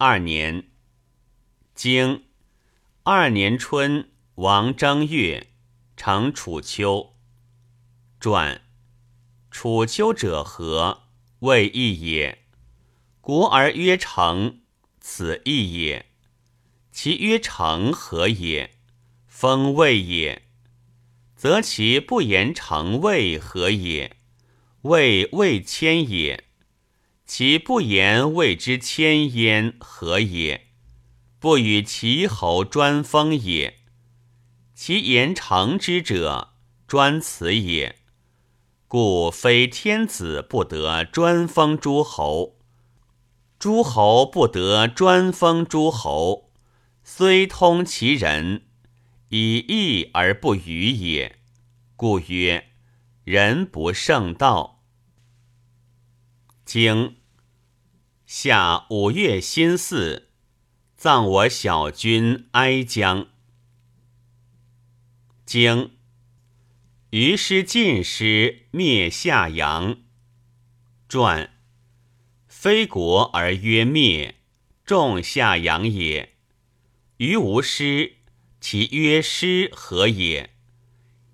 二年，经二年春，王正月，成楚丘。传楚丘者何？谓义也。国而曰成，此义也。其曰成何也？封位也。则其不言成位何也？谓未迁也。其不言谓之迁焉何也？不与齐侯专封也。其言成之者，专此也。故非天子不得专封诸侯，诸侯不得专封诸侯，虽通其人，以义而不与也。故曰：人不胜道。经夏五月辛巳，葬我小君哀姜。经于师晋师灭夏阳。传非国而曰灭，众夏阳也。于无师，其曰师何也？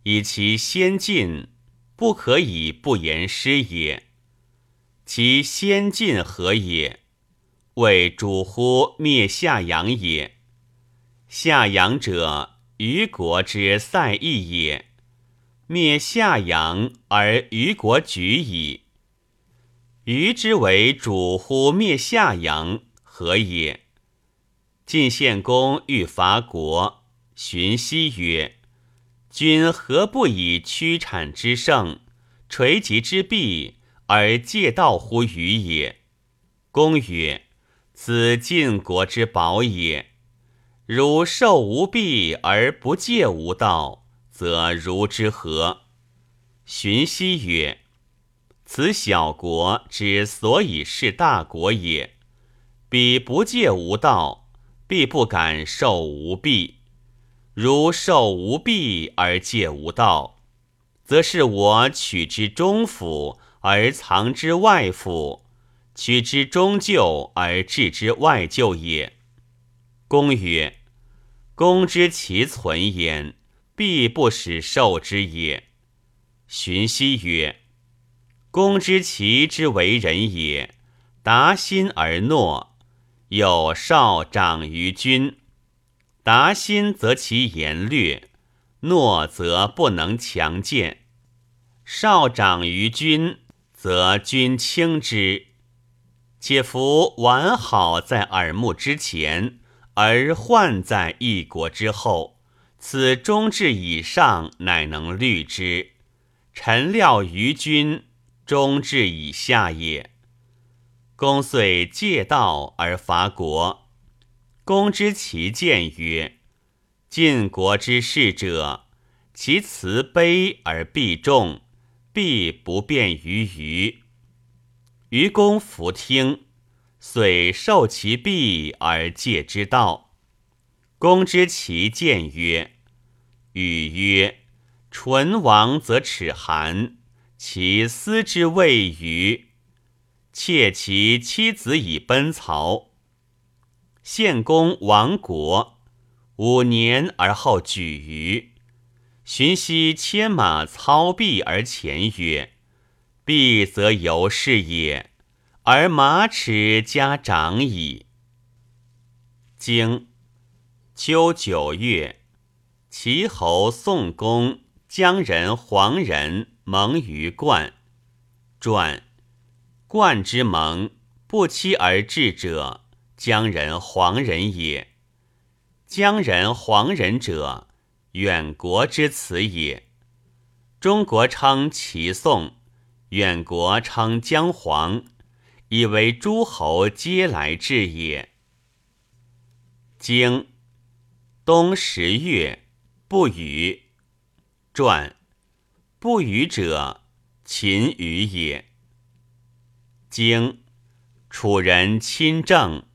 以其先进，不可以不言师也。其先进何也？谓主乎灭夏阳也。夏阳者，虞国之塞邑也。灭夏阳而虞国举矣。虞之为主乎灭夏阳，何也？晋献公欲伐国，荀息曰：“君何不以屈产之盛，垂棘之弊？”而借道乎虞也。公曰：“此晋国之宝也。如受无弊而不借无道，则如之何？”荀息曰：“此小国之所以是大国也。彼不借无道，必不敢受无弊。如受无弊而借无道，则是我取之中府。”而藏之外府，取之中厩而置之外厩也。公曰：“公知其存焉，必不使受之也。”荀息曰：“公知其之为人也，达心而诺。有少长于君，达心则其言略，诺则不能强谏。少长于君。”则君轻之，且夫完好在耳目之前，而患在一国之后。此中至以上，乃能虑之。臣料于君中至以下也。公遂借道而伐国。公知其见曰：晋国之事者，其辞卑而必重。必不便于愚。愚公弗听，遂受其弊而戒之道。公知其见曰：“禹曰：‘唇亡则齿寒，其思之谓于窃其妻子以奔曹。’献公亡国五年而后举于。”荀息牵马操璧而前曰：“璧则由是也，而马齿加长矣。”经秋九月，齐侯宋公姜人、黄人盟于冠。传冠之盟，不期而至者，姜人、黄人也。姜人、黄人者。远国之辞也。中国称齐宋，远国称姜黄，以为诸侯皆来至也。经冬十月，不雨。传不雨者，秦雨也。经楚人亲政。